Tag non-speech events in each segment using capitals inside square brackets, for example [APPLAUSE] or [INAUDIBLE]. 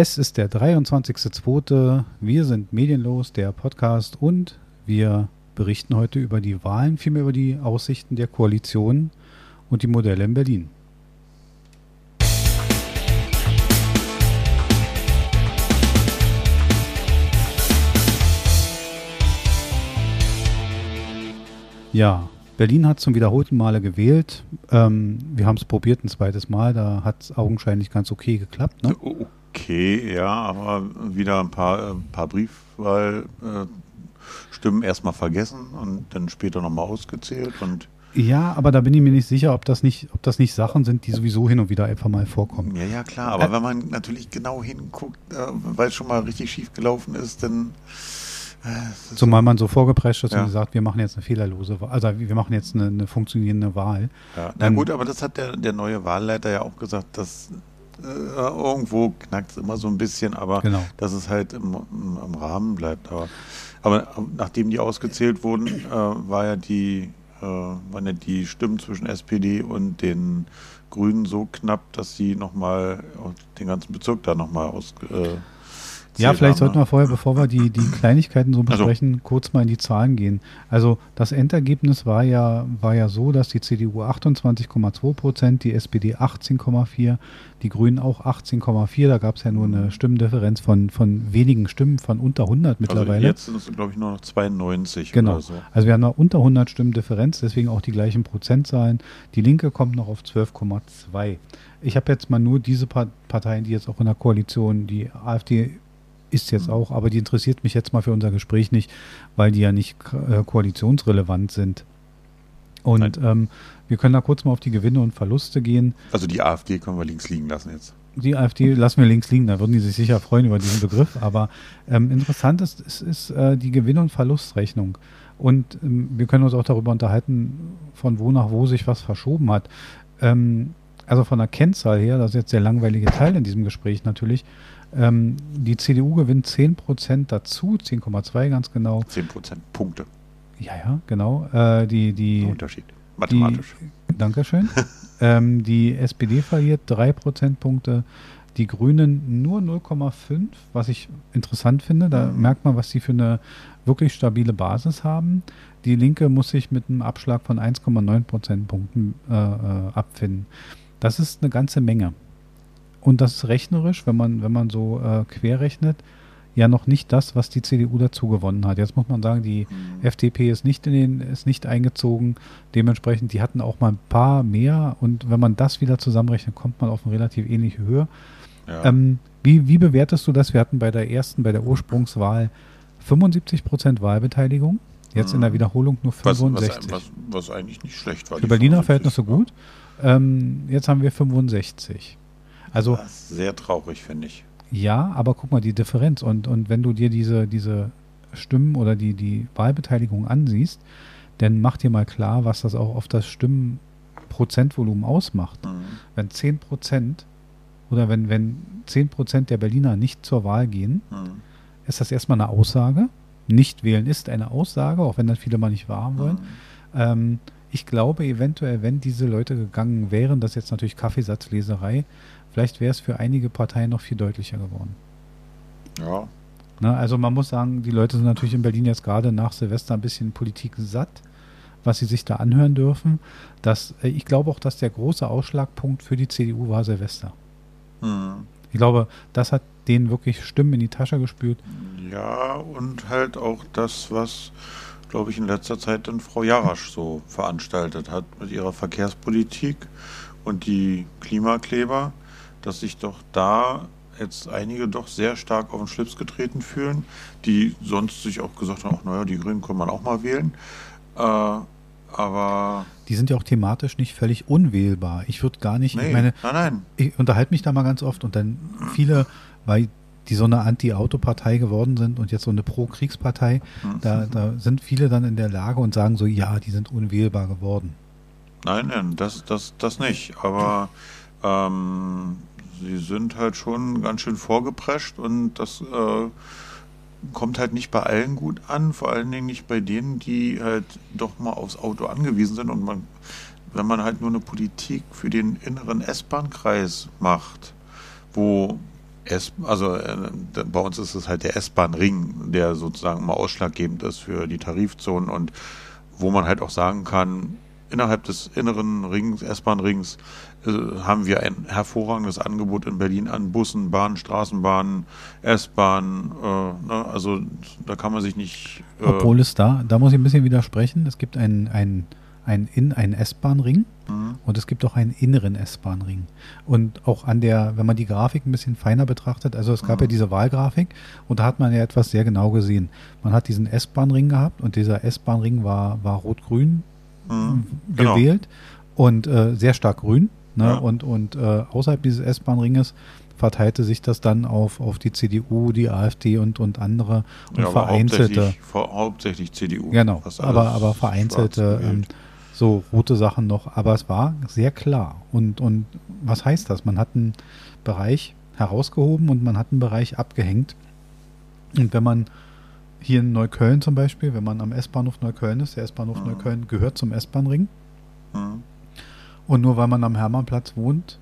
Es ist der 23.02. Wir sind medienlos, der Podcast und wir berichten heute über die Wahlen, vielmehr über die Aussichten der Koalition und die Modelle in Berlin. Ja, Berlin hat zum wiederholten Male gewählt. Ähm, wir haben es probiert ein zweites Mal, da hat es augenscheinlich ganz okay geklappt. Ne? Okay, ja, aber wieder ein paar, ein paar Briefwahlstimmen erstmal vergessen und dann später nochmal ausgezählt und ja, aber da bin ich mir nicht sicher, ob das nicht, ob das nicht Sachen sind, die sowieso hin und wieder einfach mal vorkommen. Ja, ja, klar, aber äh, wenn man natürlich genau hinguckt, äh, weil es schon mal richtig schief gelaufen ist, dann äh, Zumal man so vorgeprescht ist ja. und sagt, wir machen jetzt eine fehlerlose Wahl, also wir machen jetzt eine, eine funktionierende Wahl. Ja, na gut, aber das hat der, der neue Wahlleiter ja auch gesagt, dass äh, irgendwo knackt es immer so ein bisschen, aber genau. dass es halt im, im, im Rahmen bleibt. Aber, aber, nachdem die ausgezählt wurden, äh, war ja die, äh, waren ja die Stimmen zwischen SPD und den Grünen so knapp, dass sie nochmal den ganzen Bezirk da nochmal aus äh, ja, vielleicht sollten wir vorher, bevor wir die, die Kleinigkeiten so also besprechen, also. kurz mal in die Zahlen gehen. Also das Endergebnis war ja, war ja so, dass die CDU 28,2 Prozent, die SPD 18,4, die Grünen auch 18,4. Da gab es ja nur eine Stimmendifferenz von, von wenigen Stimmen, von unter 100 mittlerweile. Also jetzt sind es, glaube ich, nur noch 92 genau. oder so. Also wir haben noch unter 100 Stimmen Differenz, deswegen auch die gleichen Prozentzahlen. Die Linke kommt noch auf 12,2. Ich habe jetzt mal nur diese Parteien, die jetzt auch in der Koalition, die AfD ist jetzt auch, aber die interessiert mich jetzt mal für unser Gespräch nicht, weil die ja nicht äh, koalitionsrelevant sind. Und ähm, wir können da kurz mal auf die Gewinne und Verluste gehen. Also die AfD können wir links liegen lassen jetzt. Die AfD lassen wir links liegen, da würden die sich sicher freuen über diesen Begriff. Aber ähm, interessant ist, ist, ist äh, die Gewinn- und Verlustrechnung. Und ähm, wir können uns auch darüber unterhalten, von wo nach wo sich was verschoben hat. Ähm, also von der Kennzahl her, das ist jetzt der langweilige Teil in diesem Gespräch natürlich, ähm, die CDU gewinnt 10% dazu, 10,2 ganz genau. 10% Punkte. Ja, ja, genau. Äh, die, die, Unterschied. Mathematisch. Die, Dankeschön. [LAUGHS] ähm, die SPD verliert 3 Prozentpunkte. Die Grünen nur 0,5, was ich interessant finde. Da mhm. merkt man, was sie für eine wirklich stabile Basis haben. Die Linke muss sich mit einem Abschlag von 1,9 Prozentpunkten äh, äh, abfinden. Das ist eine ganze Menge. Und das ist rechnerisch, wenn man, wenn man so äh, querrechnet, ja noch nicht das, was die CDU dazu gewonnen hat. Jetzt muss man sagen, die mhm. FDP ist nicht in den, ist nicht eingezogen. Dementsprechend, die hatten auch mal ein paar mehr und wenn man das wieder zusammenrechnet, kommt man auf eine relativ ähnliche Höhe. Ja. Ähm, wie, wie bewertest du das? Wir hatten bei der ersten, bei der Ursprungswahl 75 Prozent Wahlbeteiligung. Jetzt mhm. in der mhm. Wiederholung nur 65. Was, was, was, eigentlich nicht schlecht war. Für Berliner Verhältnisse gut. Ähm, jetzt haben wir 65. Also sehr traurig, finde ich. Ja, aber guck mal, die Differenz. Und, und wenn du dir diese, diese Stimmen oder die, die Wahlbeteiligung ansiehst, dann mach dir mal klar, was das auch auf das Stimmenprozentvolumen ausmacht. Mhm. Wenn 10 Prozent oder wenn, wenn 10 Prozent der Berliner nicht zur Wahl gehen, mhm. ist das erstmal eine Aussage. Nicht wählen ist eine Aussage, auch wenn das viele mal nicht wahrhaben wollen. Mhm. Ähm, ich glaube eventuell, wenn diese Leute gegangen wären, das ist jetzt natürlich Kaffeesatzleserei, vielleicht wäre es für einige Parteien noch viel deutlicher geworden. Ja. Na, also man muss sagen, die Leute sind natürlich in Berlin jetzt gerade nach Silvester ein bisschen Politik satt, was sie sich da anhören dürfen. Das, äh, ich glaube auch, dass der große Ausschlagpunkt für die CDU war Silvester. Hm. Ich glaube, das hat denen wirklich Stimmen in die Tasche gespült. Ja, und halt auch das, was, glaube ich, in letzter Zeit dann Frau Jarasch so veranstaltet hat mit ihrer Verkehrspolitik und die Klimakleber dass sich doch da jetzt einige doch sehr stark auf den Schlips getreten fühlen, die sonst sich auch gesagt haben, ach naja, die Grünen kann man auch mal wählen. Äh, aber. Die sind ja auch thematisch nicht völlig unwählbar. Ich würde gar nicht, nee, ich meine, nein, nein. ich unterhalte mich da mal ganz oft und dann viele, weil die so eine Anti-Auto-Partei geworden sind und jetzt so eine Pro-Kriegspartei, mhm. da, da sind viele dann in der Lage und sagen so, ja, die sind unwählbar geworden. Nein, nein, das, das, das nicht. Aber ähm, sie sind halt schon ganz schön vorgeprescht und das äh, kommt halt nicht bei allen gut an, vor allen Dingen nicht bei denen, die halt doch mal aufs Auto angewiesen sind und man, wenn man halt nur eine Politik für den inneren S-Bahn-Kreis macht, wo S, also äh, bei uns ist es halt der S-Bahn-Ring, der sozusagen mal ausschlaggebend ist für die Tarifzonen und wo man halt auch sagen kann, innerhalb des inneren Rings, S-Bahn-Rings, äh, haben wir ein hervorragendes Angebot in Berlin an Bussen, Bahnen, Straßenbahnen, S-Bahnen. Äh, ne? Also da kann man sich nicht. Äh Obwohl es da, da muss ich ein bisschen widersprechen. Es gibt einen, einen, einen, in, einen S-Bahn-Ring mhm. und es gibt auch einen inneren S-Bahn-Ring. Und auch an der, wenn man die Grafik ein bisschen feiner betrachtet, also es gab mhm. ja diese Wahlgrafik und da hat man ja etwas sehr genau gesehen. Man hat diesen S-Bahn-Ring gehabt und dieser S-Bahn-Ring war, war rot-grün mhm. gewählt genau. und äh, sehr stark grün. Ne? Ja. Und, und äh, außerhalb dieses S-Bahn-Ringes verteilte sich das dann auf, auf die CDU, die AfD und, und andere und ja, vereinzelte. Hauptsächlich, hauptsächlich CDU. Genau, aber, aber vereinzelte ähm, so rote Sachen noch. Aber es war sehr klar. Und, und was heißt das? Man hat einen Bereich herausgehoben und man hat einen Bereich abgehängt. Und wenn man hier in Neukölln zum Beispiel, wenn man am S-Bahnhof Neukölln ist, der S-Bahnhof mhm. Neukölln gehört zum S-Bahn-Ring. Mhm. Und nur weil man am Hermannplatz wohnt,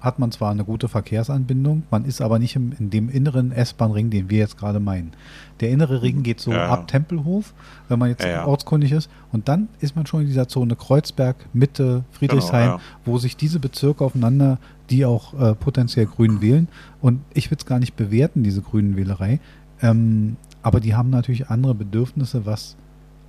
hat man zwar eine gute Verkehrsanbindung, man ist aber nicht im, in dem inneren S-Bahn-Ring, den wir jetzt gerade meinen. Der innere Ring geht so ja. ab Tempelhof, wenn man jetzt ja, ja. ortskundig ist. Und dann ist man schon in dieser Zone Kreuzberg, Mitte, Friedrichshain, genau, wo sich diese Bezirke aufeinander, die auch äh, potenziell Grün wählen. Und ich will es gar nicht bewerten, diese grünen Wählerei. Ähm, aber die haben natürlich andere Bedürfnisse, was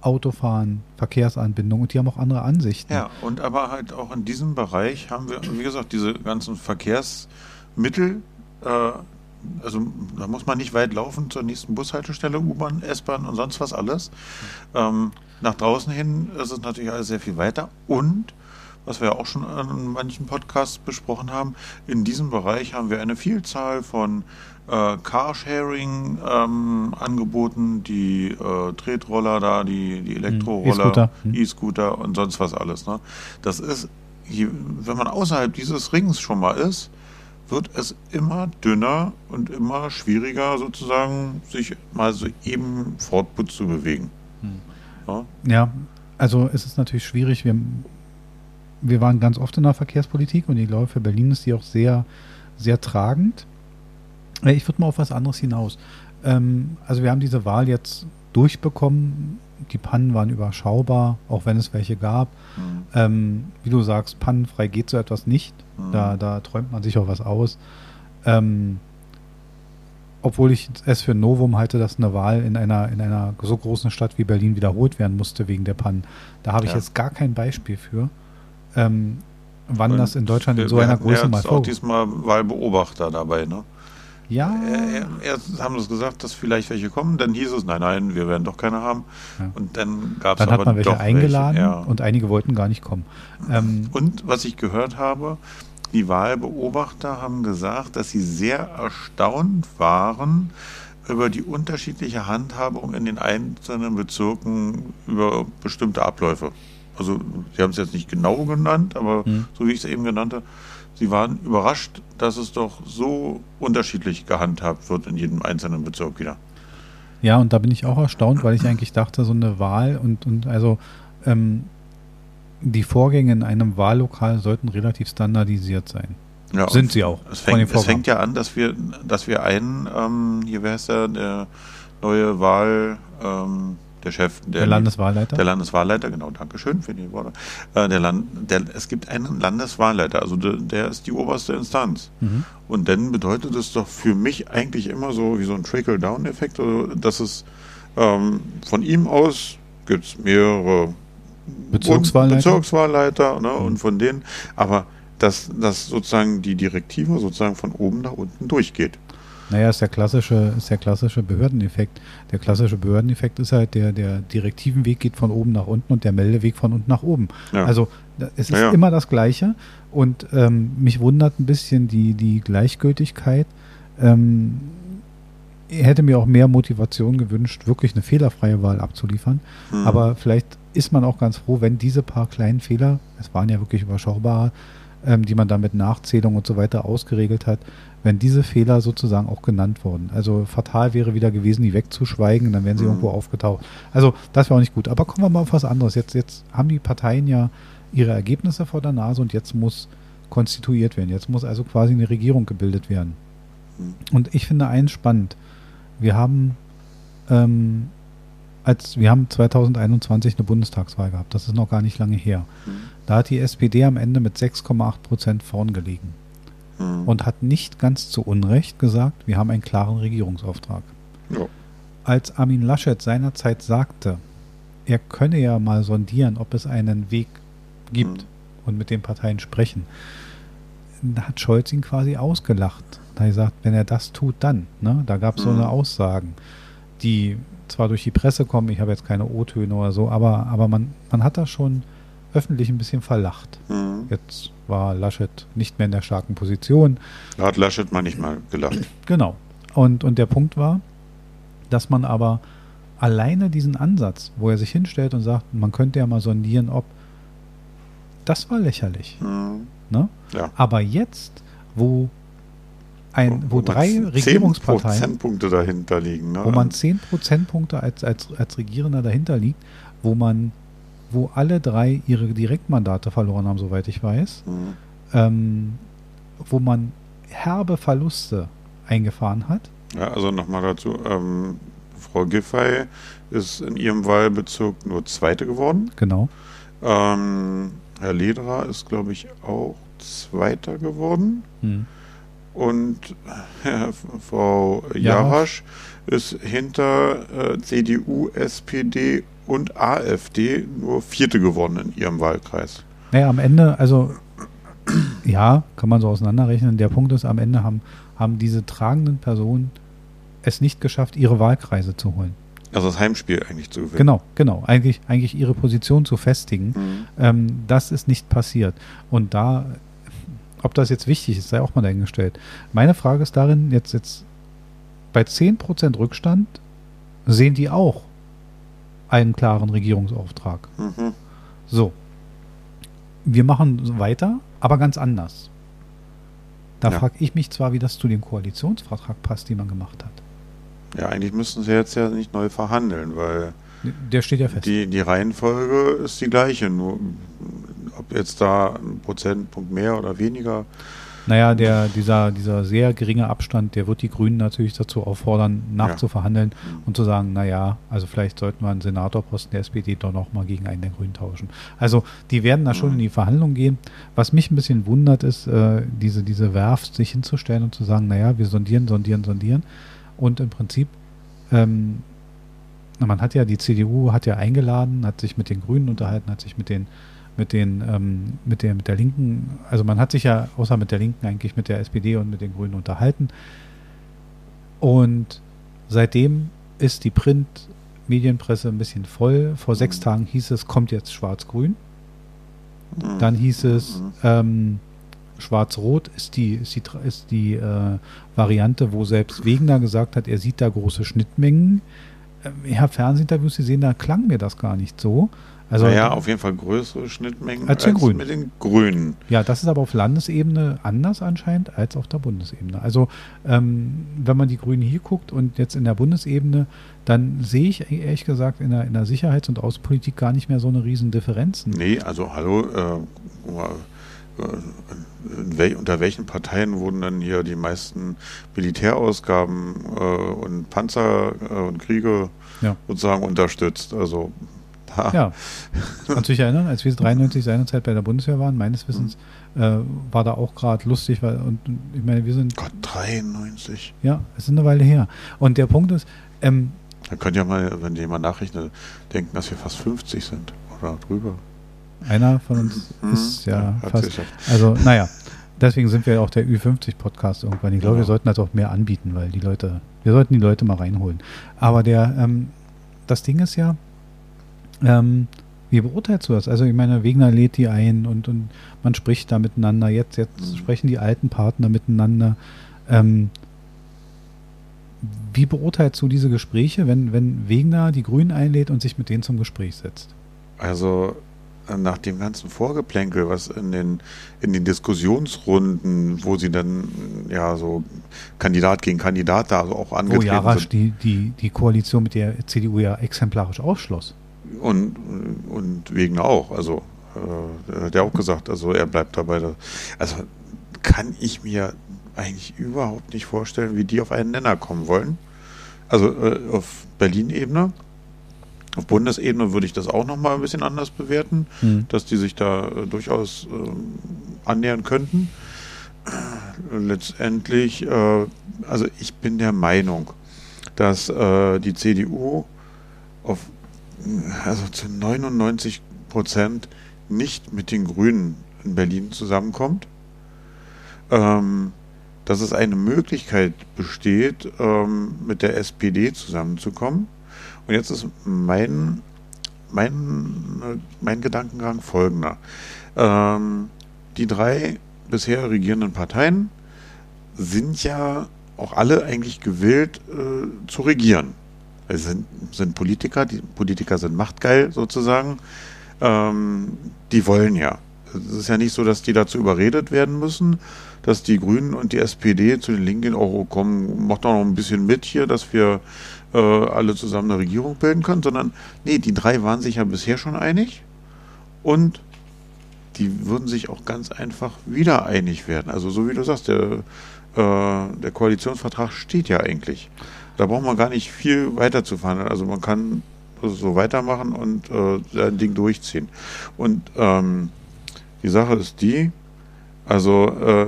Autofahren, Verkehrsanbindung und die haben auch andere Ansichten. Ja, und aber halt auch in diesem Bereich haben wir, wie gesagt, diese ganzen Verkehrsmittel, äh, also da muss man nicht weit laufen zur nächsten Bushaltestelle, U-Bahn, S-Bahn und sonst was alles. Ähm, nach draußen hin ist es natürlich alles sehr viel weiter und was wir auch schon in manchen Podcasts besprochen haben, in diesem Bereich haben wir eine Vielzahl von äh, Carsharing ähm, angeboten, die äh, Tretroller da, die, die hm, Elektroroller. E-Scooter hm. und sonst was alles. Ne? Das ist, wenn man außerhalb dieses Rings schon mal ist, wird es immer dünner und immer schwieriger sozusagen, sich mal so eben fortputz zu bewegen. Hm. Ja? ja, also es ist natürlich schwierig. Wir, wir waren ganz oft in der Verkehrspolitik und ich glaube, für Berlin ist die auch sehr, sehr tragend. Äh, ich würde mal auf was anderes hinaus. Ähm, also wir haben diese Wahl jetzt durchbekommen. Die Pannen waren überschaubar, auch wenn es welche gab. Mhm. Ähm, wie du sagst, pannenfrei geht so etwas nicht. Mhm. Da, da träumt man sich auch was aus. Ähm, obwohl ich es für Novum halte, dass eine Wahl in einer, in einer so großen Stadt wie Berlin wiederholt werden musste wegen der Pannen. Da habe ich ja. jetzt gar kein Beispiel für. Ähm, wann Und das in Deutschland in so einer Größe mal vorkommt. auch diesmal Wahlbeobachter dabei, ne? Ja. Äh, erst haben sie gesagt, dass vielleicht welche kommen, dann hieß es, nein, nein, wir werden doch keine haben. Ja. Und dann gab es aber Dann hat man welche eingeladen welche, ja. und einige wollten gar nicht kommen. Ähm, und was ich gehört habe, die Wahlbeobachter haben gesagt, dass sie sehr erstaunt waren über die unterschiedliche Handhabung in den einzelnen Bezirken über bestimmte Abläufe. Also sie haben es jetzt nicht genau genannt, aber hm. so wie ich es eben genannt habe, Sie waren überrascht, dass es doch so unterschiedlich gehandhabt wird in jedem einzelnen Bezirk wieder. Ja, und da bin ich auch erstaunt, weil ich eigentlich dachte, so eine Wahl und, und also ähm, die Vorgänge in einem Wahllokal sollten relativ standardisiert sein. Ja, Sind sie auch. Es fängt, es fängt, ja an, dass wir, dass wir einen, ähm, hier wäre es ja der neue Wahl, ähm, der Chef, der, der, Landeswahlleiter? Der Landeswahlleiter, genau, Dankeschön für die Worte. Äh, der Land, der, es gibt einen Landeswahlleiter, also der, der ist die oberste Instanz. Mhm. Und dann bedeutet es doch für mich eigentlich immer so wie so ein Trickle-Down-Effekt, also, dass es ähm, von ihm aus gibt es mehrere Bezirkswahlleiter, Bezirkswahlleiter ne, mhm. und von denen, aber dass, dass sozusagen die Direktive sozusagen von oben nach unten durchgeht. Naja, ist der klassische, ist der klassische Behördeneffekt. Der klassische Behördeneffekt ist halt, der, der Direktivenweg geht von oben nach unten und der Meldeweg von unten nach oben. Ja. Also es ist ja, ja. immer das Gleiche. Und ähm, mich wundert ein bisschen die, die Gleichgültigkeit. Ähm, ich hätte mir auch mehr Motivation gewünscht, wirklich eine fehlerfreie Wahl abzuliefern. Mhm. Aber vielleicht ist man auch ganz froh, wenn diese paar kleinen Fehler, es waren ja wirklich überschaubare, ähm, die man dann mit Nachzählung und so weiter ausgeregelt hat, wenn diese Fehler sozusagen auch genannt wurden. Also fatal wäre wieder gewesen, die wegzuschweigen, dann wären sie mhm. irgendwo aufgetaucht. Also das wäre auch nicht gut. Aber kommen wir mal auf was anderes. Jetzt, jetzt haben die Parteien ja ihre Ergebnisse vor der Nase und jetzt muss konstituiert werden. Jetzt muss also quasi eine Regierung gebildet werden. Mhm. Und ich finde eins spannend. Wir haben ähm, als wir haben 2021 eine Bundestagswahl gehabt. Das ist noch gar nicht lange her. Mhm. Da hat die SPD am Ende mit 6,8 Prozent vorn gelegen mhm. und hat nicht ganz zu Unrecht gesagt, wir haben einen klaren Regierungsauftrag. Ja. Als Armin Laschet seinerzeit sagte, er könne ja mal sondieren, ob es einen Weg gibt mhm. und mit den Parteien sprechen, hat Scholz ihn quasi ausgelacht. Da hat er gesagt, wenn er das tut, dann. Ne? Da gab es so eine mhm. Aussagen, die zwar durch die Presse kommen, ich habe jetzt keine O-Töne oder so, aber, aber man, man hat da schon öffentlich ein bisschen verlacht. Mhm. Jetzt war Laschet nicht mehr in der starken Position. Da hat Laschet mal nicht mal gelacht. Genau. Und, und der Punkt war, dass man aber alleine diesen Ansatz, wo er sich hinstellt und sagt, man könnte ja mal sondieren, ob das war lächerlich. Mhm. Ne? Ja. Aber jetzt, wo ein, wo, wo drei Regierungsparteien. Prozentpunkte dahinter liegen. Ne? Wo man 10 Prozentpunkte als, als, als Regierender dahinter liegt, wo man, wo alle drei ihre Direktmandate verloren haben, soweit ich weiß, mhm. ähm, wo man herbe Verluste eingefahren hat. Ja, also nochmal dazu, ähm, Frau Giffey ist in ihrem Wahlbezirk nur Zweite geworden. Genau. Ähm, Herr Lederer ist, glaube ich, auch Zweiter geworden. Mhm und äh, [LAUGHS] Frau Jarasch ist hinter äh, CDU, SPD und AfD nur Vierte geworden in ihrem Wahlkreis. Naja, am Ende, also [CLEARS THROAT] ja, kann man so auseinanderrechnen. Der Punkt ist, am Ende haben, haben diese tragenden Personen es nicht geschafft, ihre Wahlkreise zu holen. Also das Heimspiel eigentlich zu gewinnen. Genau, genau. Eigentlich, eigentlich ihre Position zu festigen. Mhm. Ähm, das ist nicht passiert. Und da ob das jetzt wichtig ist, sei auch mal dahingestellt. Meine Frage ist darin, jetzt, jetzt bei 10% Rückstand sehen die auch einen klaren Regierungsauftrag. Mhm. So. Wir machen weiter, aber ganz anders. Da ja. frage ich mich zwar, wie das zu dem Koalitionsvertrag passt, den man gemacht hat. Ja, eigentlich müssten sie jetzt ja nicht neu verhandeln, weil der steht ja fest. Die, die Reihenfolge ist die gleiche, nur ob jetzt da ein Prozentpunkt mehr oder weniger. Naja, der, dieser, dieser sehr geringe Abstand, der wird die Grünen natürlich dazu auffordern, nachzuverhandeln ja. und zu sagen, naja, also vielleicht sollten wir einen Senatorposten der SPD doch nochmal gegen einen der Grünen tauschen. Also die werden da schon mhm. in die Verhandlungen gehen. Was mich ein bisschen wundert, ist, äh, diese, diese Werft sich hinzustellen und zu sagen, naja, wir sondieren, sondieren, sondieren. Und im Prinzip ähm, man hat ja, die CDU hat ja eingeladen, hat sich mit den Grünen unterhalten, hat sich mit den, mit den, ähm, mit der, mit der Linken, also man hat sich ja außer mit der Linken eigentlich mit der SPD und mit den Grünen unterhalten. Und seitdem ist die Print-Medienpresse ein bisschen voll. Vor sechs Tagen hieß es, kommt jetzt Schwarz-Grün. Dann hieß es, ähm, Schwarz-Rot ist die, ist die, ist die äh, Variante, wo selbst Wegener gesagt hat, er sieht da große Schnittmengen ich habe Fernsehinterviews gesehen, da klang mir das gar nicht so. Also, naja, auf jeden Fall größere Schnittmengen als, als mit den Grünen. Ja, das ist aber auf Landesebene anders anscheinend als auf der Bundesebene. Also ähm, wenn man die Grünen hier guckt und jetzt in der Bundesebene, dann sehe ich ehrlich gesagt in der, in der Sicherheits- und Außenpolitik gar nicht mehr so eine riesen Differenzen. Nee, also hallo, äh, wel, unter welchen Parteien wurden dann hier die meisten Militärausgaben äh, und Panzer äh, und Kriege ja. sozusagen unterstützt? Also. Ja, kannst du dich erinnern, als wir 93 seinerzeit bei der Bundeswehr waren, meines Wissens mhm. äh, war da auch gerade lustig, weil und ich meine, wir sind Gott 93. Ja, es ist eine Weile her. Und der Punkt ist, ähm, da könnt ihr mal, wenn jemand nachrechnet, denken, dass wir fast 50 sind oder drüber. Einer von uns mhm. ist ja Hat fast. Also, naja, deswegen sind wir auch der Ü50-Podcast irgendwann. Ich glaube, ja. wir sollten das auch mehr anbieten, weil die Leute, wir sollten die Leute mal reinholen. Aber der, ähm, das Ding ist ja, ähm, wie beurteilst du das? Also ich meine, Wegner lädt die ein und, und man spricht da miteinander. Jetzt, jetzt mhm. sprechen die alten Partner miteinander. Ähm, wie beurteilst du diese Gespräche, wenn, wenn Wegner die Grünen einlädt und sich mit denen zum Gespräch setzt? Also nach dem ganzen Vorgeplänkel, was in den, in den Diskussionsrunden, wo sie dann ja so Kandidat gegen Kandidat da also auch angetreten wo Jarasch sind. Die, die, die Koalition mit der CDU ja exemplarisch ausschloss. Und, und wegen auch, also äh, hat er auch gesagt, also er bleibt dabei. Also kann ich mir eigentlich überhaupt nicht vorstellen, wie die auf einen Nenner kommen wollen. Also äh, auf Berlin-Ebene. Auf Bundesebene würde ich das auch nochmal ein bisschen anders bewerten, mhm. dass die sich da äh, durchaus äh, annähern könnten. Letztendlich, äh, also ich bin der Meinung, dass äh, die CDU auf also zu 99 Prozent nicht mit den Grünen in Berlin zusammenkommt. Ähm, dass es eine Möglichkeit besteht, ähm, mit der SPD zusammenzukommen. Und jetzt ist mein, mein, mein Gedankengang folgender. Ähm, die drei bisher regierenden Parteien sind ja auch alle eigentlich gewillt äh, zu regieren. Es sind, sind Politiker, die Politiker sind machtgeil sozusagen. Ähm, die wollen ja. Es ist ja nicht so, dass die dazu überredet werden müssen, dass die Grünen und die SPD zu den Linken auch oh, kommen, macht doch noch ein bisschen mit hier, dass wir äh, alle zusammen eine Regierung bilden können, sondern nee, die drei waren sich ja bisher schon einig und die würden sich auch ganz einfach wieder einig werden. Also so wie du sagst, der, äh, der Koalitionsvertrag steht ja eigentlich. Da braucht man gar nicht viel weiter zu verhandeln. Also man kann so weitermachen und äh, sein Ding durchziehen. Und ähm, die Sache ist die, also äh,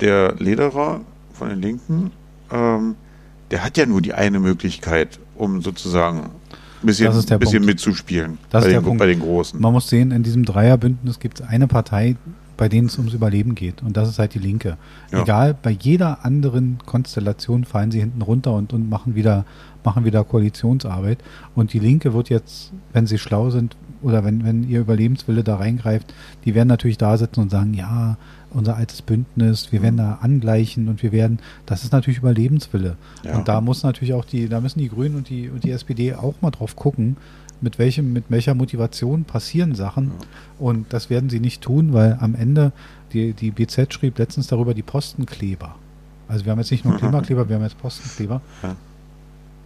der Lederer von den Linken, ähm, der hat ja nur die eine Möglichkeit, um sozusagen ein bisschen, bisschen mitzuspielen das bei, ist den, der Punkt. bei den Großen. Man muss sehen, in diesem Dreierbündnis gibt es eine Partei, bei denen es ums Überleben geht. Und das ist halt die Linke. Ja. Egal, bei jeder anderen Konstellation fallen sie hinten runter und, und machen, wieder, machen wieder Koalitionsarbeit. Und die Linke wird jetzt, wenn sie schlau sind oder wenn, wenn ihr Überlebenswille da reingreift, die werden natürlich da sitzen und sagen, ja, unser altes Bündnis, wir werden da angleichen und wir werden, das ist natürlich Überlebenswille. Ja. Und da muss natürlich auch die, da müssen die Grünen und die, und die SPD auch mal drauf gucken, mit welchem, mit welcher Motivation passieren Sachen. Ja. Und das werden sie nicht tun, weil am Ende, die, die BZ schrieb letztens darüber die Postenkleber. Also wir haben jetzt nicht nur [LAUGHS] Klimakleber, wir haben jetzt Postenkleber. Ja.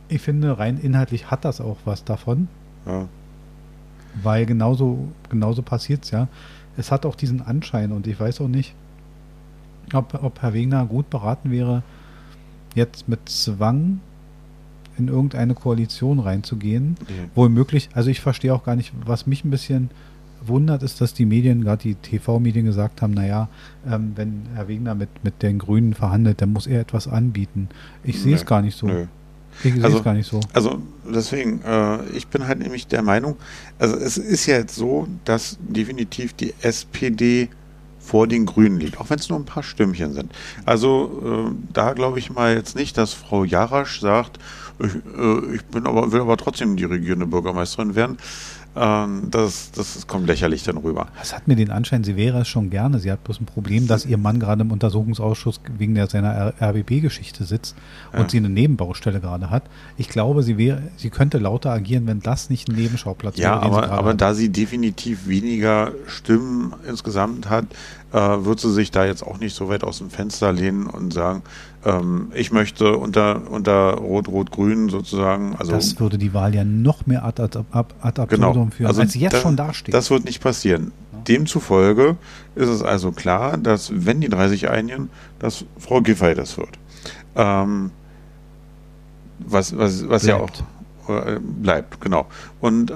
Ich finde, rein inhaltlich hat das auch was davon. Ja. Weil genauso, genauso passiert es ja. Es hat auch diesen Anschein und ich weiß auch nicht, ob, ob Herr Wegner gut beraten wäre, jetzt mit Zwang in irgendeine Koalition reinzugehen. Mhm. Wohl möglich, also ich verstehe auch gar nicht, was mich ein bisschen wundert, ist, dass die Medien, gerade die TV-Medien gesagt haben, naja, ähm, wenn Herr Wegner mit, mit den Grünen verhandelt, dann muss er etwas anbieten. Ich sehe es gar nicht so. Nö. Ich sehe also, es gar nicht so. Also deswegen, äh, ich bin halt nämlich der Meinung, also es ist ja jetzt so, dass definitiv die SPD vor den Grünen liegt, auch wenn es nur ein paar Stimmchen sind. Also äh, da glaube ich mal jetzt nicht, dass Frau Jarasch sagt, ich, äh, ich bin aber, will aber trotzdem die regierende Bürgermeisterin werden. Ähm, das, das kommt lächerlich dann rüber. Das hat mir den Anschein, sie wäre es schon gerne. Sie hat bloß ein Problem, dass ihr Mann gerade im Untersuchungsausschuss wegen der, seiner RBB-Geschichte sitzt und ja. sie eine Nebenbaustelle gerade hat. Ich glaube, sie wäre, sie könnte lauter agieren, wenn das nicht ein Nebenschauplatz ja, wäre. Ja, aber, aber da sie definitiv weniger Stimmen insgesamt hat, äh, wird sie sich da jetzt auch nicht so weit aus dem Fenster lehnen und sagen, ähm, ich möchte unter, unter Rot-Rot-Grün sozusagen. Also, das würde die Wahl ja noch mehr ad, ad, ad, ad absurdum genau, führen, also als jetzt das, schon dasteht. Das wird nicht passieren. Demzufolge ist es also klar, dass, wenn die drei sich einigen, dass Frau Giffey das wird. Ähm, was was, was ja auch äh, bleibt, genau. Und äh,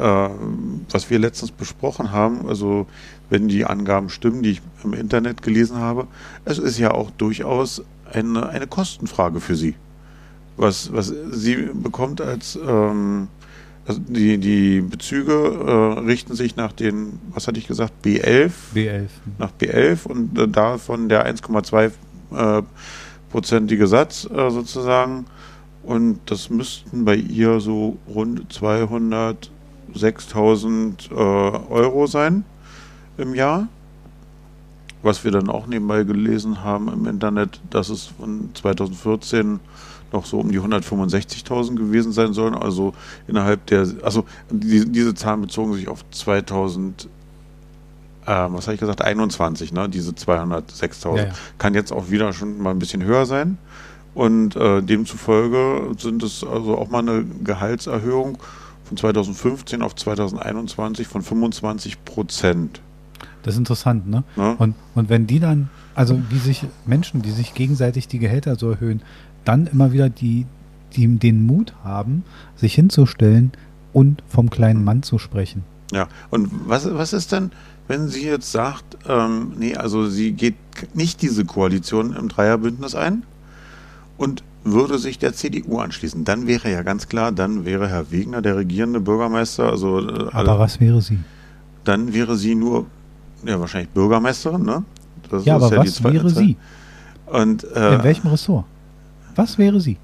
was wir letztens besprochen haben, also wenn die Angaben stimmen, die ich im Internet gelesen habe, es ist ja auch durchaus eine, eine Kostenfrage für sie. Was, was sie bekommt als ähm, also die, die Bezüge äh, richten sich nach den, was hatte ich gesagt, B11? B11. Nach B11 und äh, davon der 1,2 äh, prozentige Satz äh, sozusagen. Und das müssten bei ihr so rund 206.000 äh, Euro sein im Jahr was wir dann auch nebenbei gelesen haben im Internet, dass es von 2014 noch so um die 165.000 gewesen sein sollen. Also innerhalb der, also die, diese Zahlen bezogen sich auf 2000, äh, was habe ich gesagt, 21, ne? diese 206.000. Ja, ja. Kann jetzt auch wieder schon mal ein bisschen höher sein. Und äh, demzufolge sind es also auch mal eine Gehaltserhöhung von 2015 auf 2021 von 25 Prozent. Das ist interessant, ne? Ja. Und, und wenn die dann, also wie sich Menschen, die sich gegenseitig die Gehälter so erhöhen, dann immer wieder die, die den Mut haben, sich hinzustellen und vom kleinen Mann zu sprechen. Ja, und was, was ist denn, wenn sie jetzt sagt, ähm, nee, also sie geht nicht diese Koalition im Dreierbündnis ein und würde sich der CDU anschließen, dann wäre ja ganz klar, dann wäre Herr Wegner der regierende Bürgermeister. Also, äh, Aber was wäre sie? Dann wäre sie nur, ja, wahrscheinlich Bürgermeisterin, ne? Das ja, aber ja was wäre sie? Und, äh, In welchem Ressort? Was wäre sie?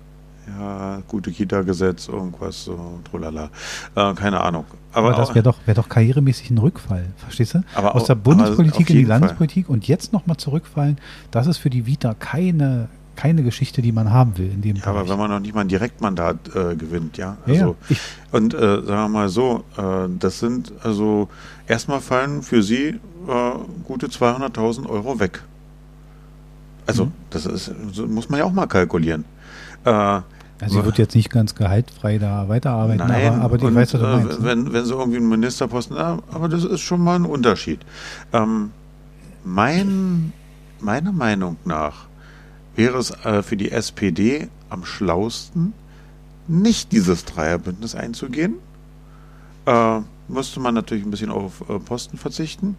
Ja, gute Kita-Gesetz, irgendwas, so, trolala. Äh, keine Ahnung. Aber, aber das wäre doch, wär doch karrieremäßig ein Rückfall, verstehst du? Aber Aus der Bundespolitik in die Landespolitik Fall. und jetzt nochmal zurückfallen, das ist für die Vita keine, keine Geschichte, die man haben will in dem Ja, Bereich. aber wenn man noch nicht mal ein Direktmandat äh, gewinnt, ja. Also, ja, ja. Und äh, sagen wir mal so, äh, das sind, also erstmal fallen für Sie äh, gute 200.000 Euro weg. Also, mhm. das ist, so muss man ja auch mal kalkulieren. Äh, also sie wird jetzt nicht ganz gehaltfrei da weiterarbeiten, Nein, aber, aber die und, weiß, was du meinst. Äh, wenn, wenn sie irgendwie einen Ministerposten, ja, aber das ist schon mal ein Unterschied. Ähm, mein, meiner Meinung nach wäre es äh, für die SPD am schlausten, nicht dieses Dreierbündnis einzugehen. Äh, müsste man natürlich ein bisschen auf äh, Posten verzichten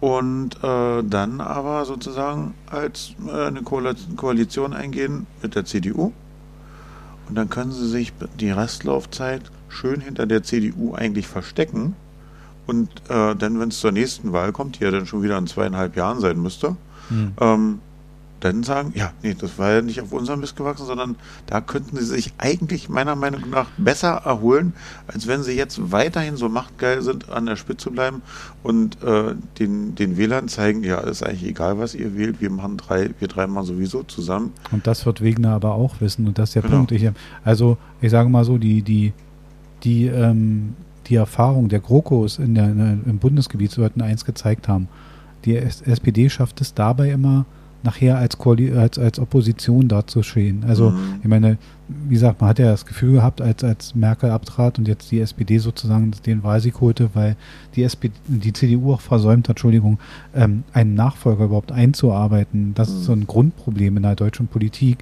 und äh, dann aber sozusagen als äh, eine Koalition eingehen mit der CDU und dann können sie sich die Restlaufzeit schön hinter der CDU eigentlich verstecken. Und äh, dann, wenn es zur nächsten Wahl kommt, die ja dann schon wieder in zweieinhalb Jahren sein müsste, mhm. ähm, dann sagen, ja, nee, das war ja nicht auf unserem Mist gewachsen, sondern da könnten sie sich eigentlich meiner Meinung nach besser erholen, als wenn sie jetzt weiterhin so machtgeil sind, an der Spitze bleiben und äh, den, den Wählern zeigen, ja, ist eigentlich egal, was ihr wählt, wir machen drei, wir drei mal sowieso zusammen. Und das wird Wegner aber auch wissen und das ist der genau. Punkt. Ich, also, ich sage mal so, die, die, die, ähm, die Erfahrung der GroKos in der, in im Bundesgebiet sollten eins gezeigt haben. Die SPD schafft es dabei immer, nachher als, als, als Opposition dazustehen. Also mhm. ich meine, wie gesagt, man hat ja das Gefühl gehabt, als, als Merkel abtrat und jetzt die SPD sozusagen den Wahlsieg holte, weil die SPD, die CDU auch versäumt hat, Entschuldigung, ähm, einen Nachfolger überhaupt einzuarbeiten. Das mhm. ist so ein Grundproblem in der deutschen Politik,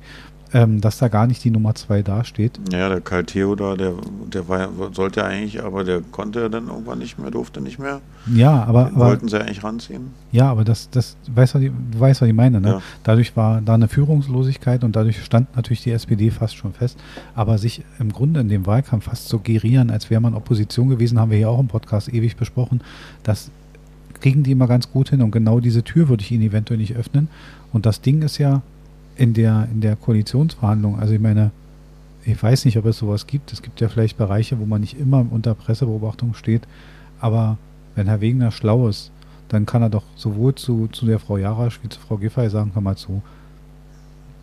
ähm, dass da gar nicht die Nummer zwei dasteht. Ja, der Karl Theodor, der, der war, sollte eigentlich, aber der konnte ja dann irgendwann nicht mehr, durfte nicht mehr. Ja, aber. Den wollten sie eigentlich ranziehen. Ja, aber das, das weißt du, du weißt, was ich meine, ne? Ja. Dadurch war da eine Führungslosigkeit und dadurch stand natürlich die SPD fast schon fest. Aber sich im Grunde in dem Wahlkampf fast zu gerieren, als wäre man Opposition gewesen, haben wir hier auch im Podcast ewig besprochen, das kriegen die immer ganz gut hin und genau diese Tür würde ich ihnen eventuell nicht öffnen. Und das Ding ist ja, in der, in der Koalitionsverhandlung, also ich meine, ich weiß nicht, ob es sowas gibt. Es gibt ja vielleicht Bereiche, wo man nicht immer unter Pressebeobachtung steht, aber wenn Herr Wegener schlau ist, dann kann er doch sowohl zu, zu der Frau Jarasch wie zu Frau Giffey sagen, hör mal zu,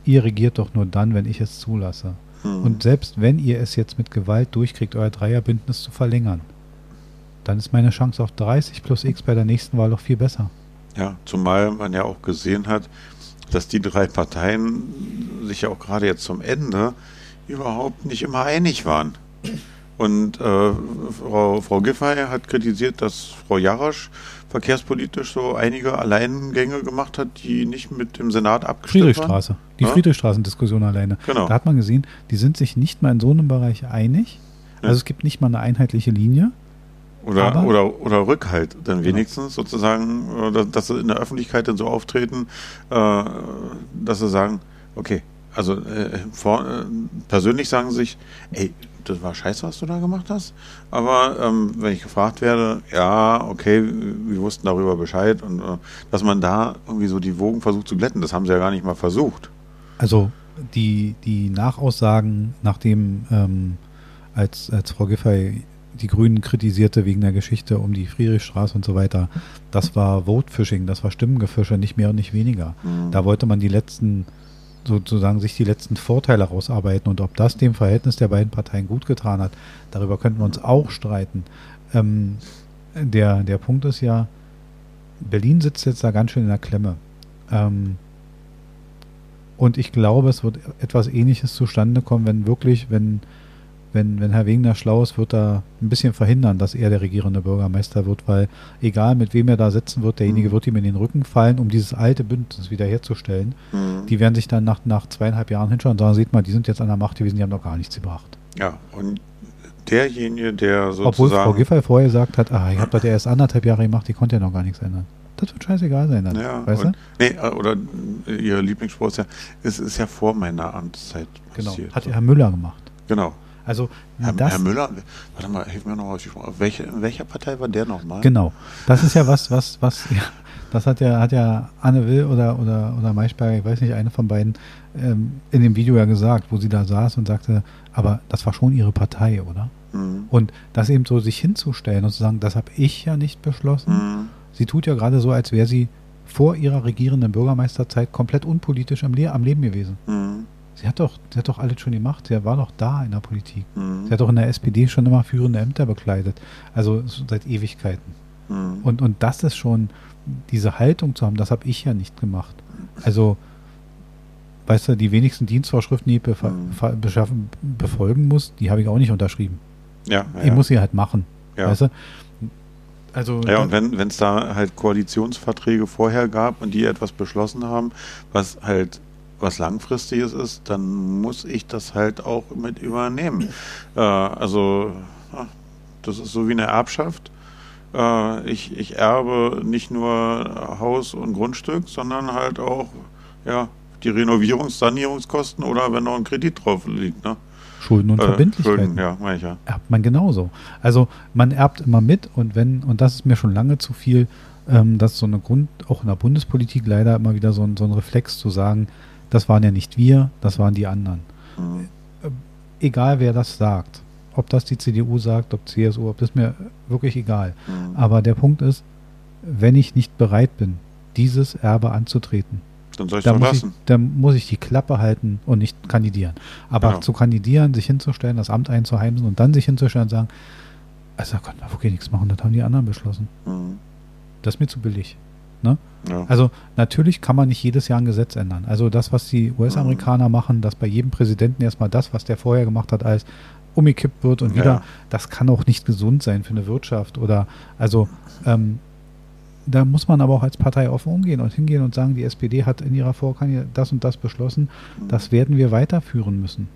ihr regiert doch nur dann, wenn ich es zulasse. Mhm. Und selbst wenn ihr es jetzt mit Gewalt durchkriegt, euer Dreierbündnis zu verlängern, dann ist meine Chance auf 30 plus X bei der nächsten Wahl doch viel besser. Ja, zumal man ja auch gesehen hat, dass die drei Parteien sich ja auch gerade jetzt zum Ende überhaupt nicht immer einig waren. Und äh, Frau, Frau Giffey hat kritisiert, dass Frau Jarasch verkehrspolitisch so einige Alleingänge gemacht hat, die nicht mit dem Senat abgestimmt Friedrichstraße. waren. Die ja? Friedrichstraßendiskussion alleine. Genau. Da hat man gesehen, die sind sich nicht mal in so einem Bereich einig. Also es gibt nicht mal eine einheitliche Linie. Oder, oder, oder Rückhalt, dann wenigstens genau. sozusagen, äh, dass, sie in der Öffentlichkeit dann so auftreten, äh, dass sie sagen, okay, also äh, vor, äh, persönlich sagen sie sich, ey, das war scheiße, was du da gemacht hast. Aber ähm, wenn ich gefragt werde, ja, okay, wir wussten darüber Bescheid und äh, dass man da irgendwie so die Wogen versucht zu glätten, das haben sie ja gar nicht mal versucht. Also die, die Nachaussagen, nachdem ähm, als, als Frau Giffey die Grünen kritisierte wegen der Geschichte um die Friedrichstraße und so weiter. Das war Vote-Fishing, das war Stimmengefische, nicht mehr und nicht weniger. Mhm. Da wollte man die letzten, sozusagen sich die letzten Vorteile rausarbeiten und ob das dem Verhältnis der beiden Parteien gut getan hat, darüber könnten wir uns auch streiten. Ähm, der, der Punkt ist ja, Berlin sitzt jetzt da ganz schön in der Klemme. Ähm, und ich glaube, es wird etwas Ähnliches zustande kommen, wenn wirklich, wenn wenn, wenn Herr Wegener schlau ist, wird er ein bisschen verhindern, dass er der regierende Bürgermeister wird, weil egal mit wem er da sitzen wird, derjenige mhm. wird ihm in den Rücken fallen, um dieses alte Bündnis wiederherzustellen. Mhm. Die werden sich dann nach, nach zweieinhalb Jahren hinschauen und sagen, seht mal, die sind jetzt an der Macht gewesen, die haben doch gar nichts gebracht. Ja, und derjenige, der sozusagen... Obwohl Frau Giffey vorher gesagt hat, ah, ich habe das erst anderthalb Jahre gemacht, die konnte ja noch gar nichts ändern. Das wird scheißegal sein dann, ja, weißt und, du? Nee, äh, oder äh, ihr Lieblingsspruch ist ja, es ist ja vor meiner Amtszeit genau. passiert. Genau, hat Herr Müller gemacht. Genau. Also Herr, Herr, Müller, warte mal, hilf mir noch ausgesprochen. Welche, in welcher Partei war der nochmal? Genau. Das ist ja was, was, was, ja, das hat ja, hat ja Anne Will oder, oder, oder Maischberger, ich weiß nicht, eine von beiden, ähm, in dem Video ja gesagt, wo sie da saß und sagte, aber das war schon ihre Partei, oder? Mhm. Und das eben so sich hinzustellen und zu sagen, das habe ich ja nicht beschlossen. Mhm. Sie tut ja gerade so, als wäre sie vor ihrer regierenden Bürgermeisterzeit komplett unpolitisch am, Le am Leben gewesen. Mhm. Sie hat doch, sie hat doch alles schon gemacht. Sie war doch da in der Politik. Mhm. Sie hat doch in der SPD schon immer führende Ämter bekleidet. Also seit Ewigkeiten. Mhm. Und, und das ist schon, diese Haltung zu haben, das habe ich ja nicht gemacht. Also, weißt du, die wenigsten Dienstvorschriften, die ich mhm. beschaffen, befolgen muss, die habe ich auch nicht unterschrieben. Ja, ja, ich muss sie halt machen. Ja. Weißt du? Also, ja, und wenn es da halt Koalitionsverträge vorher gab und die etwas beschlossen haben, was halt was Langfristiges ist, dann muss ich das halt auch mit übernehmen. Äh, also, das ist so wie eine Erbschaft. Äh, ich, ich erbe nicht nur Haus und Grundstück, sondern halt auch ja, die Renovierungs-, Sanierungskosten oder wenn noch ein Kredit drauf liegt. Ne? Schulden und äh, Verbindlichkeiten. Schulden, ja, meine ich ja. Erbt man genauso. Also man erbt immer mit und wenn, und das ist mir schon lange zu viel, ähm, dass so eine Grund, auch in der Bundespolitik leider immer wieder so ein, so ein Reflex zu sagen, das waren ja nicht wir, das waren die anderen. Mhm. Egal wer das sagt, ob das die CDU sagt, ob CSU, ob das mir wirklich egal. Mhm. Aber der Punkt ist, wenn ich nicht bereit bin, dieses Erbe anzutreten, dann soll ich da muss ich, dann muss ich die Klappe halten und nicht kandidieren. Aber genau. zu kandidieren, sich hinzustellen, das Amt einzuheimsen und dann sich hinzustellen und sagen, also da konnten wir wirklich nichts machen, das haben die anderen beschlossen. Mhm. Das ist mir zu billig. Ne? Ja. Also natürlich kann man nicht jedes Jahr ein Gesetz ändern. Also das, was die US-Amerikaner mhm. machen, dass bei jedem Präsidenten erstmal das, was der vorher gemacht hat, als umgekippt wird und wieder, ja. das kann auch nicht gesund sein für eine Wirtschaft oder also ähm, da muss man aber auch als Partei offen umgehen und hingehen und sagen, die SPD hat in ihrer Vorkampagne das und das beschlossen, mhm. das werden wir weiterführen müssen.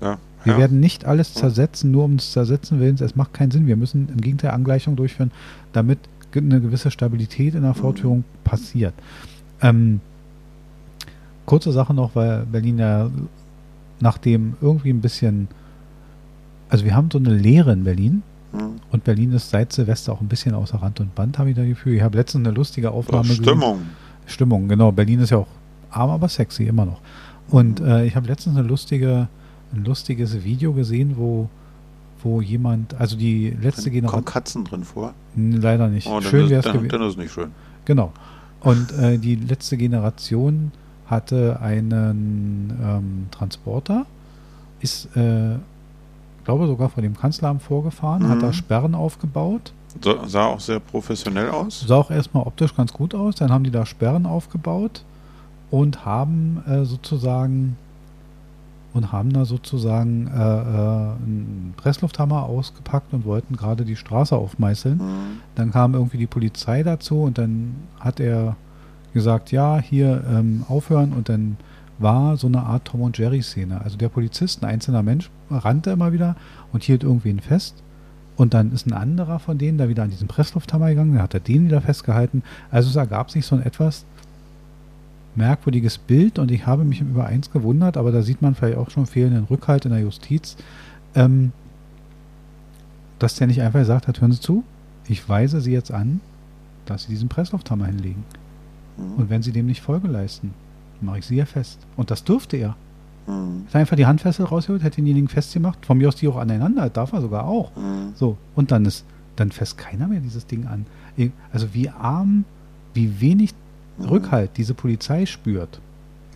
Ja, wir ja. werden nicht alles zersetzen, nur um es zersetzen willens. Es macht keinen Sinn. Wir müssen im Gegenteil Angleichung durchführen, damit eine gewisse Stabilität in der Fortführung passiert. Ähm, kurze Sache noch, weil Berlin ja nachdem irgendwie ein bisschen, also wir haben so eine Lehre in Berlin mhm. und Berlin ist seit Silvester auch ein bisschen außer Rand und Band, habe ich da Gefühl. Ich habe letztens eine lustige Aufnahme gesehen. Stimmung. Stimmung, genau. Berlin ist ja auch arm, aber sexy immer noch. Und äh, ich habe letztens eine lustige, ein lustiges Video gesehen, wo wo jemand, also die letzte Generation. Kommen Katzen drin vor? Leider nicht. Oh, schön wäre es gewesen. Dann ist nicht schön. Genau. Und äh, die letzte Generation hatte einen ähm, Transporter, ist, äh, glaube sogar vor dem Kanzleramt vorgefahren, mhm. hat da Sperren aufgebaut. So, sah auch sehr professionell aus. Sah auch erstmal optisch ganz gut aus. Dann haben die da Sperren aufgebaut und haben äh, sozusagen und haben da sozusagen äh, äh, einen Presslufthammer ausgepackt und wollten gerade die Straße aufmeißeln. Mhm. Dann kam irgendwie die Polizei dazu und dann hat er gesagt, ja, hier ähm, aufhören und dann war so eine Art Tom und Jerry Szene. Also der Polizist, ein einzelner Mensch, rannte immer wieder und hielt irgendwen fest. Und dann ist ein anderer von denen da wieder an diesen Presslufthammer gegangen, dann hat er den wieder festgehalten. Also es ergab sich so ein etwas merkwürdiges Bild und ich habe mich über eins gewundert, aber da sieht man vielleicht auch schon fehlenden Rückhalt in der Justiz, ähm, dass der nicht einfach gesagt hat, hören Sie zu, ich weise Sie jetzt an, dass Sie diesen Presslufthammer hinlegen. Mhm. Und wenn Sie dem nicht Folge leisten, mache ich Sie ja fest. Und das durfte er. Mhm. Hat einfach die Handfessel rausgeholt, hätte denjenigen festgemacht, von mir aus die auch aneinander, darf er sogar auch. Mhm. So, und dann ist, dann fässt keiner mehr dieses Ding an. Also wie arm, wie wenig Rückhalt diese Polizei spürt.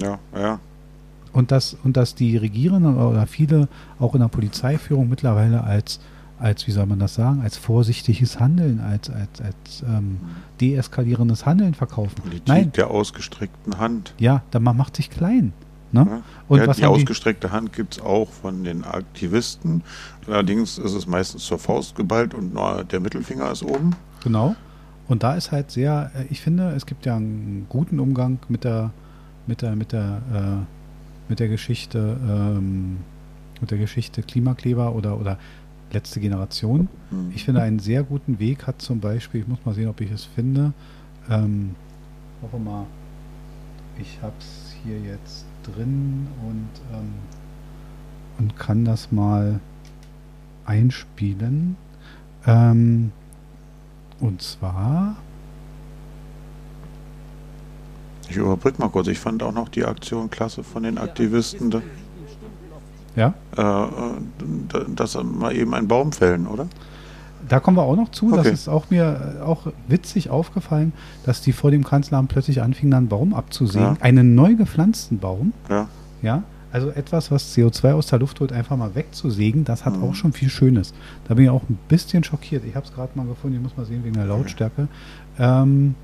Ja, ja. Und dass, und dass die Regierenden oder viele auch in der Polizeiführung mittlerweile als, als, wie soll man das sagen, als vorsichtiges Handeln, als, als, als ähm, deeskalierendes Handeln verkaufen. Politik Nein. der ausgestreckten Hand. Ja, da man macht sich klein. Ne? Ja. Und ja, was die ausgestreckte Hand gibt es auch von den Aktivisten. Allerdings ist es meistens zur Faust geballt und nur der Mittelfinger ist oben. Genau. Und da ist halt sehr, äh, ich finde, es gibt ja einen guten Umgang mit der, mit der, mit der, äh, mit der Geschichte, ähm, mit der Geschichte Klimakleber oder, oder letzte Generation. Mhm. Ich finde, einen sehr guten Weg hat zum Beispiel, ich muss mal sehen, ob ich es finde. Ähm, hoffe mal, ich habe es hier jetzt drin und, ähm, und kann das mal einspielen. Ähm, und zwar. Ich überbrücke mal kurz. Ich fand auch noch die Aktion klasse von den Aktivisten. Ja? Äh, äh dass mal eben einen Baum fällen, oder? Da kommen wir auch noch zu. Okay. Das ist auch mir auch witzig aufgefallen, dass die vor dem Kanzleramt plötzlich anfingen, einen Baum abzusägen. Ja. Einen neu gepflanzten Baum. Ja. Ja. Also etwas, was CO2 aus der Luft holt, einfach mal wegzusägen, das hat mhm. auch schon viel Schönes. Da bin ich auch ein bisschen schockiert. Ich habe es gerade mal gefunden, ich muss mal sehen wegen der Lautstärke. Ähm,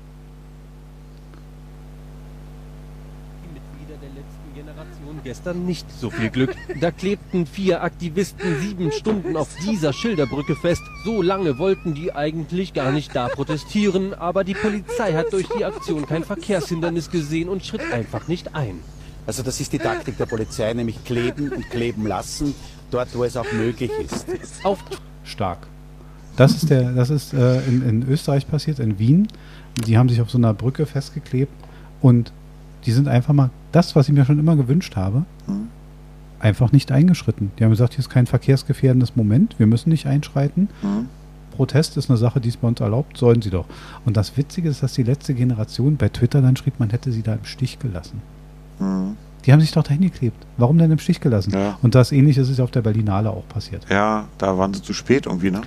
gestern nicht so viel Glück. Da klebten vier Aktivisten sieben Stunden auf dieser Schilderbrücke fest. So lange wollten die eigentlich gar nicht da protestieren, aber die Polizei hat durch die Aktion kein Verkehrshindernis gesehen und schritt einfach nicht ein. Also das ist die Taktik der Polizei, nämlich kleben und kleben lassen, dort wo es auch möglich ist. Auf Stark. Das ist, der, das ist äh, in, in Österreich passiert, in Wien. Die haben sich auf so einer Brücke festgeklebt und die sind einfach mal das, was ich mir schon immer gewünscht habe, mhm. einfach nicht eingeschritten. Die haben gesagt, hier ist kein verkehrsgefährdendes Moment, wir müssen nicht einschreiten. Mhm. Protest ist eine Sache, die ist bei uns erlaubt, sollen sie doch. Und das Witzige ist, dass die letzte Generation bei Twitter dann schrieb, man hätte sie da im Stich gelassen. Mhm. Die haben sich doch dahin geklebt. Warum denn im Stich gelassen? Ja. Und das Ähnliche ist auf der Berlinale auch passiert. Ja, da waren sie zu spät irgendwie, ne?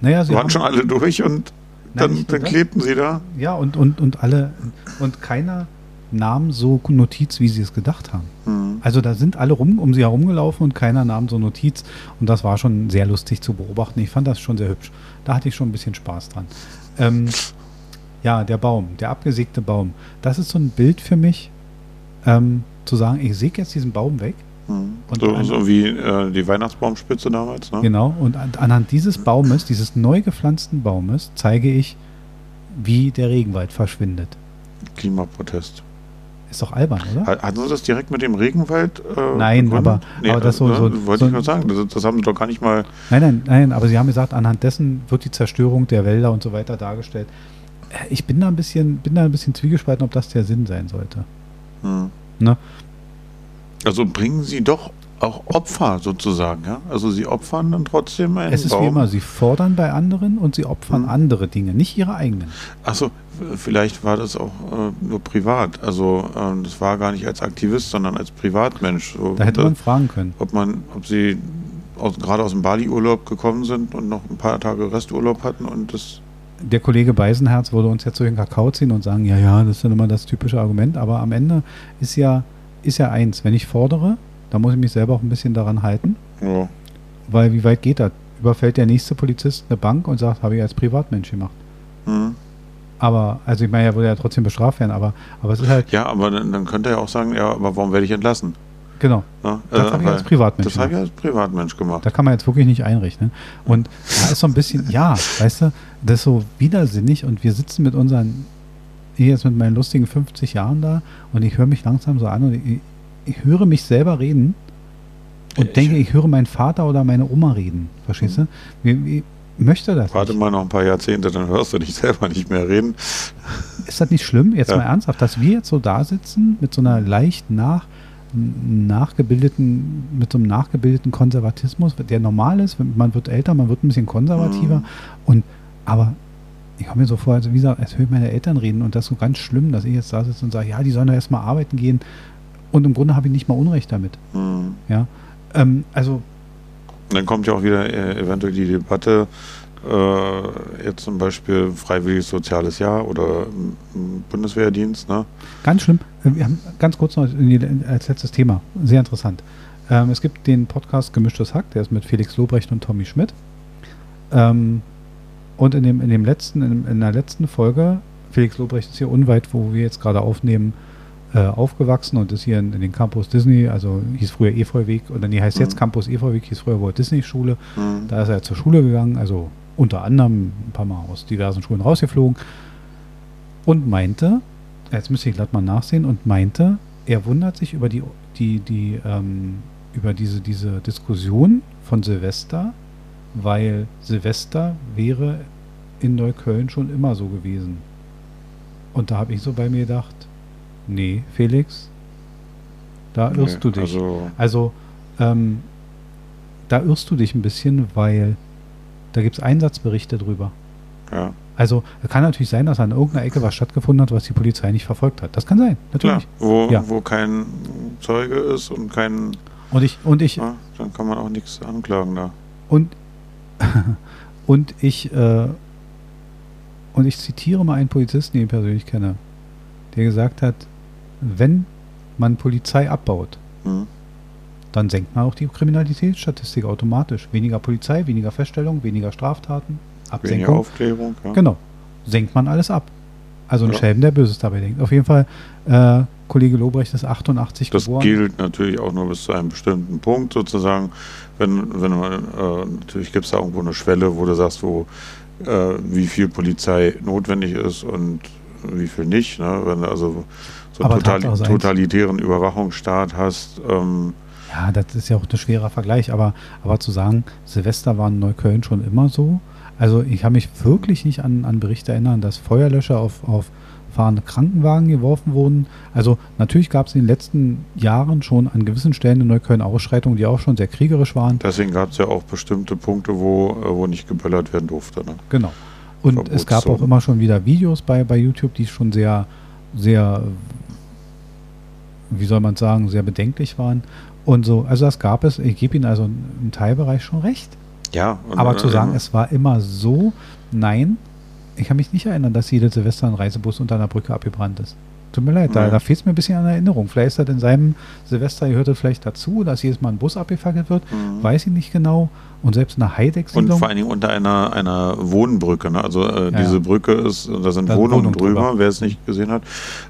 Naja, sie waren schon alle durch und dann, Nein, dann klebten sie da. Ja, und, und, und alle, und keiner, nahm so Notiz, wie sie es gedacht haben. Mhm. Also da sind alle rum, um sie herumgelaufen und keiner nahm so Notiz. Und das war schon sehr lustig zu beobachten. Ich fand das schon sehr hübsch. Da hatte ich schon ein bisschen Spaß dran. Ähm, ja, der Baum, der abgesägte Baum. Das ist so ein Bild für mich, ähm, zu sagen, ich säge jetzt diesen Baum weg. Mhm. So, so, wie äh, die Weihnachtsbaumspitze damals. Ne? Genau, und an, anhand dieses Baumes, dieses neu gepflanzten Baumes, zeige ich, wie der Regenwald verschwindet. Klimaprotest. Ist doch albern, oder? Hatten Sie das direkt mit dem Regenwald? Äh, nein, aber, nee, aber das so, ne, so wollte so, ich nur sagen. Das, das, haben Sie doch gar nicht mal. Nein, nein, nein. Aber Sie haben gesagt, anhand dessen wird die Zerstörung der Wälder und so weiter dargestellt. Äh, ich bin da ein bisschen, bin da ein bisschen zwiegespalten, ob das der Sinn sein sollte. Hm. Ne? Also bringen Sie doch auch Opfer sozusagen, ja? Also sie opfern dann trotzdem einen Es ist Baum. wie immer, sie fordern bei anderen und sie opfern hm. andere Dinge, nicht ihre eigenen. Achso, vielleicht war das auch äh, nur privat. Also äh, das war gar nicht als Aktivist, sondern als Privatmensch. So, da hätte man da, fragen können. Ob man, ob sie aus, gerade aus dem Bali-Urlaub gekommen sind und noch ein paar Tage Resturlaub hatten und das der Kollege Beisenherz würde uns jetzt so den Kakao ziehen und sagen, ja, ja, das ist dann immer das typische Argument, aber am Ende ist ja, ist ja eins, wenn ich fordere, da muss ich mich selber auch ein bisschen daran halten. Ja. Weil wie weit geht das? Überfällt der nächste Polizist eine Bank und sagt, habe ich als Privatmensch gemacht. Mhm. Aber, also ich meine, er würde ja trotzdem bestraft werden, aber, aber es ist halt. Ja, aber dann, dann könnte er auch sagen, ja, aber warum werde ich entlassen? Genau. Ja, das äh, habe ich als Privatmensch Das habe ich als Privatmensch gemacht. Da kann man jetzt wirklich nicht einrechnen. Und da ist so ein bisschen, ja, weißt du, das ist so widersinnig und wir sitzen mit unseren, ich jetzt mit meinen lustigen 50 Jahren da und ich höre mich langsam so an und ich, ich höre mich selber reden und ich denke, ich höre meinen Vater oder meine Oma reden. Verstehst du? Wie, wie, möchte das. Warte nicht. mal noch ein paar Jahrzehnte, dann hörst du dich selber nicht mehr reden. Ist das nicht schlimm, jetzt ja. mal ernsthaft, dass wir jetzt so da sitzen mit so einer leicht nach, nachgebildeten, mit so einem nachgebildeten Konservatismus, der normal ist, man wird älter, man wird ein bisschen konservativer mhm. und aber ich komme mir so vor, also wie gesagt, als höre ich meine Eltern reden und das ist so ganz schlimm, dass ich jetzt da sitze und sage, ja, die sollen doch erstmal arbeiten gehen und im Grunde habe ich nicht mal Unrecht damit. Mhm. Ja, ähm, also. Dann kommt ja auch wieder äh, eventuell die Debatte, äh, jetzt zum Beispiel freiwilliges soziales Jahr oder Bundeswehrdienst. Ne? Ganz schlimm. Äh, wir haben ganz kurz noch als letztes Thema, sehr interessant. Ähm, es gibt den Podcast Gemischtes Hack, der ist mit Felix Lobrecht und Tommy Schmidt. Ähm, und in dem, in dem letzten, in, in der letzten Folge, Felix Lobrecht ist hier unweit, wo wir jetzt gerade aufnehmen, äh, aufgewachsen und ist hier in, in, den Campus Disney, also hieß früher Efeuweg, oder nee, heißt mhm. jetzt Campus Efeuweg, hieß früher Walt Disney Schule. Mhm. Da ist er zur Schule gegangen, also unter anderem ein paar Mal aus diversen Schulen rausgeflogen und meinte, jetzt müsste ich glatt mal nachsehen, und meinte, er wundert sich über die, die, die, ähm, über diese, diese Diskussion von Silvester, weil Silvester wäre in Neukölln schon immer so gewesen. Und da habe ich so bei mir gedacht, nee, Felix, da irrst nee, du dich. Also, also ähm, da irrst du dich ein bisschen, weil da gibt es Einsatzberichte drüber. Ja. Also kann natürlich sein, dass an irgendeiner Ecke was stattgefunden hat, was die Polizei nicht verfolgt hat. Das kann sein, natürlich. Klar, wo, ja. wo kein Zeuge ist und kein. Und ich, und ich. Ja, dann kann man auch nichts anklagen da. Und, [LAUGHS] und ich, äh, und ich zitiere mal einen Polizisten, den ich persönlich kenne, der gesagt hat, wenn man Polizei abbaut, mhm. Dann senkt man auch die Kriminalitätsstatistik automatisch. Weniger Polizei, weniger Feststellung, weniger Straftaten. Absenkung. Weniger Aufklärung, ja. Genau. Senkt man alles ab. Also ein ja. Schelm, der Böses dabei denkt. Auf jeden Fall, äh, Kollege Lobrecht ist 88 das geboren. Das gilt natürlich auch nur bis zu einem bestimmten Punkt sozusagen. Wenn, wenn man, äh, natürlich gibt es da irgendwo eine Schwelle, wo du sagst, wo, äh, wie viel Polizei notwendig ist und wie viel nicht. Ne? Wenn du also so einen total, totalitären Überwachungsstaat hast. Ähm, ja, das ist ja auch ein schwerer Vergleich, aber, aber zu sagen, Silvester war in Neukölln schon immer so, also ich kann mich wirklich nicht an, an Berichte erinnern, dass Feuerlöscher auf, auf fahrende Krankenwagen geworfen wurden. Also natürlich gab es in den letzten Jahren schon an gewissen Stellen in Neukölln Ausschreitungen, die auch schon sehr kriegerisch waren. Deswegen gab es ja auch bestimmte Punkte, wo, äh, wo nicht geböllert werden durfte. Ne? Genau. Und es gab auch immer schon wieder Videos bei, bei YouTube, die schon sehr, sehr, wie soll man sagen, sehr bedenklich waren. Und so, also das gab es. Ich gebe Ihnen also im Teilbereich schon recht. Ja. Aber zu sagen, äh, es war immer so, nein, ich kann mich nicht erinnern, dass jede Silvester ein Reisebus unter einer Brücke abgebrannt ist. Tut mir leid, da, da fehlt es mir ein bisschen an Erinnerung. Vielleicht ist das in seinem Silvester gehörte vielleicht dazu, dass jedes Mal ein Bus abgefackelt wird. Mhm. Weiß ich nicht genau. Und selbst eine Heideck-Siedlung. Und vor allen Dingen unter einer, einer Wohnbrücke. Ne? Also äh, ja, diese ja. Brücke ist, da sind da Wohnungen Wohnung drüber, wer es nicht gesehen hat.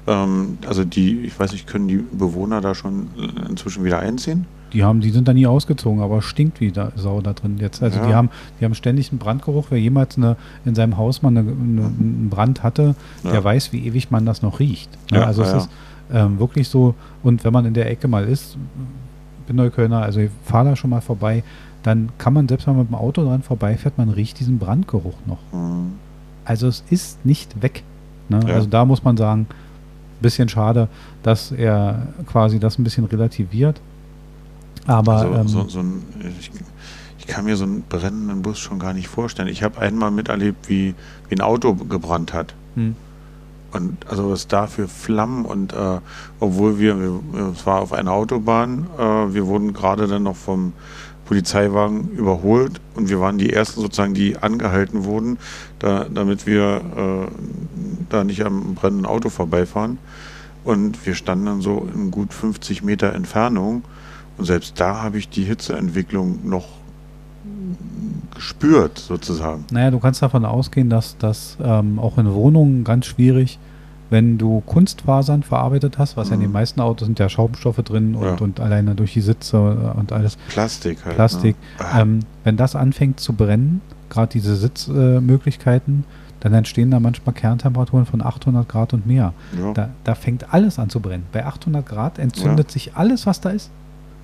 Ähm, also die, ich weiß nicht, können die Bewohner da schon inzwischen wieder einziehen? Die haben, die sind da nie ausgezogen, aber stinkt wie da, Sau da drin jetzt. Also ja. die haben, die haben ständig einen Brandgeruch. Wer jemals eine, in seinem Haus mal eine, eine, einen Brand hatte, ja. der weiß, wie ewig man das noch riecht. Ja, also es ist ähm, wirklich so. Und wenn man in der Ecke mal ist, bin Neuköllner, also ich fahre da schon mal vorbei, dann kann man selbst wenn man mit dem Auto dran vorbeifährt, man riecht diesen Brandgeruch noch. Mhm. Also es ist nicht weg. Ne? Also da muss man sagen, bisschen schade, dass er quasi das ein bisschen relativiert. Aber also, ähm, so, so ein, ich, ich, kann mir so einen brennenden Bus schon gar nicht vorstellen. Ich habe einmal miterlebt, wie, wie ein Auto gebrannt hat. Hm. Und also was da für Flammen und äh, obwohl wir, es war auf einer Autobahn, äh, wir wurden gerade dann noch vom Polizeiwagen überholt und wir waren die ersten sozusagen, die angehalten wurden, da, damit wir äh, da nicht am brennenden Auto vorbeifahren. Und wir standen dann so in gut 50 Meter Entfernung und selbst da habe ich die Hitzeentwicklung noch gespürt, sozusagen. Naja, du kannst davon ausgehen, dass das ähm, auch in Wohnungen ganz schwierig, wenn du Kunstfasern verarbeitet hast, was mhm. ja in den mhm. meisten Autos sind ja Schaumstoffe drin und, ja. und alleine durch die Sitze und alles. Plastik halt. Plastik. Ne? Ähm, wenn das anfängt zu brennen, gerade diese Sitzmöglichkeiten, äh, dann entstehen da manchmal Kerntemperaturen von 800 Grad und mehr. Ja. Da, da, fängt alles an zu brennen. Bei 800 Grad entzündet ja. sich alles, was da ist.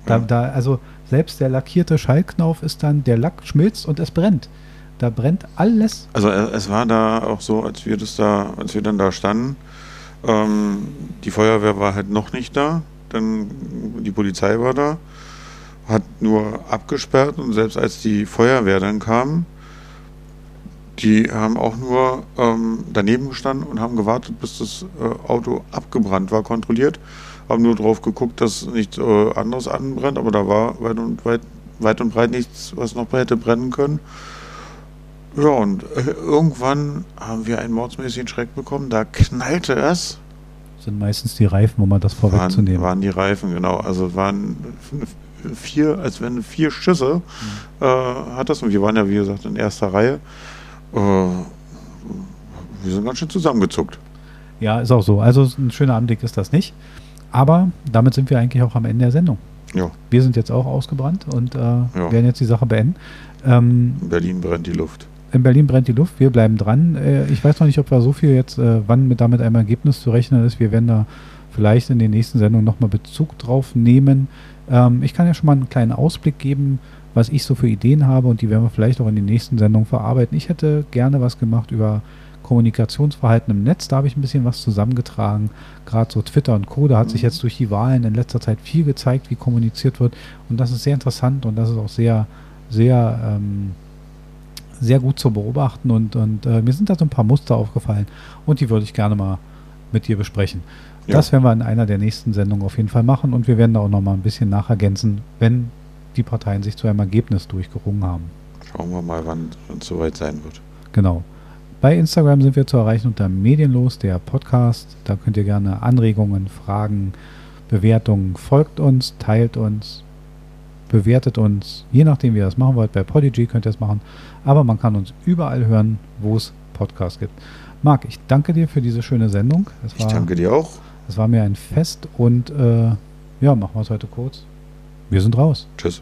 Da, da, also selbst der lackierte Schallknauf ist dann, der Lack schmilzt und es brennt. Da brennt alles. Also äh, es war da auch so, als wir das da, als wir dann da standen, ähm, die Feuerwehr war halt noch nicht da, dann die Polizei war da, hat nur abgesperrt und selbst als die Feuerwehr dann kam, die haben auch nur ähm, daneben gestanden und haben gewartet, bis das äh, Auto abgebrannt war, kontrolliert haben nur drauf geguckt, dass nichts äh, anderes anbrennt, aber da war weit und, weit, weit und breit nichts, was noch hätte brennen können. Ja, und äh, irgendwann haben wir einen mordsmäßigen Schreck bekommen, da knallte es. Sind meistens die Reifen, um mal das vorwegzunehmen. Waren, waren die Reifen, genau. Also waren vier, als wenn vier Schüsse mhm. äh, hat das. Und wir waren ja, wie gesagt, in erster Reihe. Äh, wir sind ganz schön zusammengezuckt. Ja, ist auch so. Also ein schöner Anblick ist das nicht. Aber damit sind wir eigentlich auch am Ende der Sendung. Ja. Wir sind jetzt auch ausgebrannt und äh, ja. werden jetzt die Sache beenden. Ähm, in Berlin brennt die Luft. In Berlin brennt die Luft. Wir bleiben dran. Äh, ich weiß noch nicht, ob wir so viel jetzt, äh, wann mit damit einem Ergebnis zu rechnen ist. Wir werden da vielleicht in den nächsten Sendungen nochmal Bezug drauf nehmen. Ähm, ich kann ja schon mal einen kleinen Ausblick geben, was ich so für Ideen habe und die werden wir vielleicht auch in den nächsten Sendungen verarbeiten. Ich hätte gerne was gemacht über Kommunikationsverhalten im Netz. Da habe ich ein bisschen was zusammengetragen. Gerade so Twitter und Co. Da hat sich mhm. jetzt durch die Wahlen in letzter Zeit viel gezeigt, wie kommuniziert wird. Und das ist sehr interessant und das ist auch sehr, sehr, ähm, sehr gut zu beobachten. Und, und äh, mir sind da so ein paar Muster aufgefallen und die würde ich gerne mal mit dir besprechen. Ja. Das werden wir in einer der nächsten Sendungen auf jeden Fall machen und wir werden da auch noch mal ein bisschen nachergänzen, wenn die Parteien sich zu einem Ergebnis durchgerungen haben. Schauen wir mal, wann es soweit sein wird. Genau. Bei Instagram sind wir zu erreichen unter Medienlos, der Podcast. Da könnt ihr gerne Anregungen, Fragen, Bewertungen, folgt uns, teilt uns, bewertet uns, je nachdem, wie ihr das machen wollt. Bei Podigy könnt ihr es machen, aber man kann uns überall hören, wo es Podcasts gibt. Marc, ich danke dir für diese schöne Sendung. War, ich danke dir auch. Es war mir ein Fest und äh, ja, machen wir es heute kurz. Wir sind raus. Tschüss.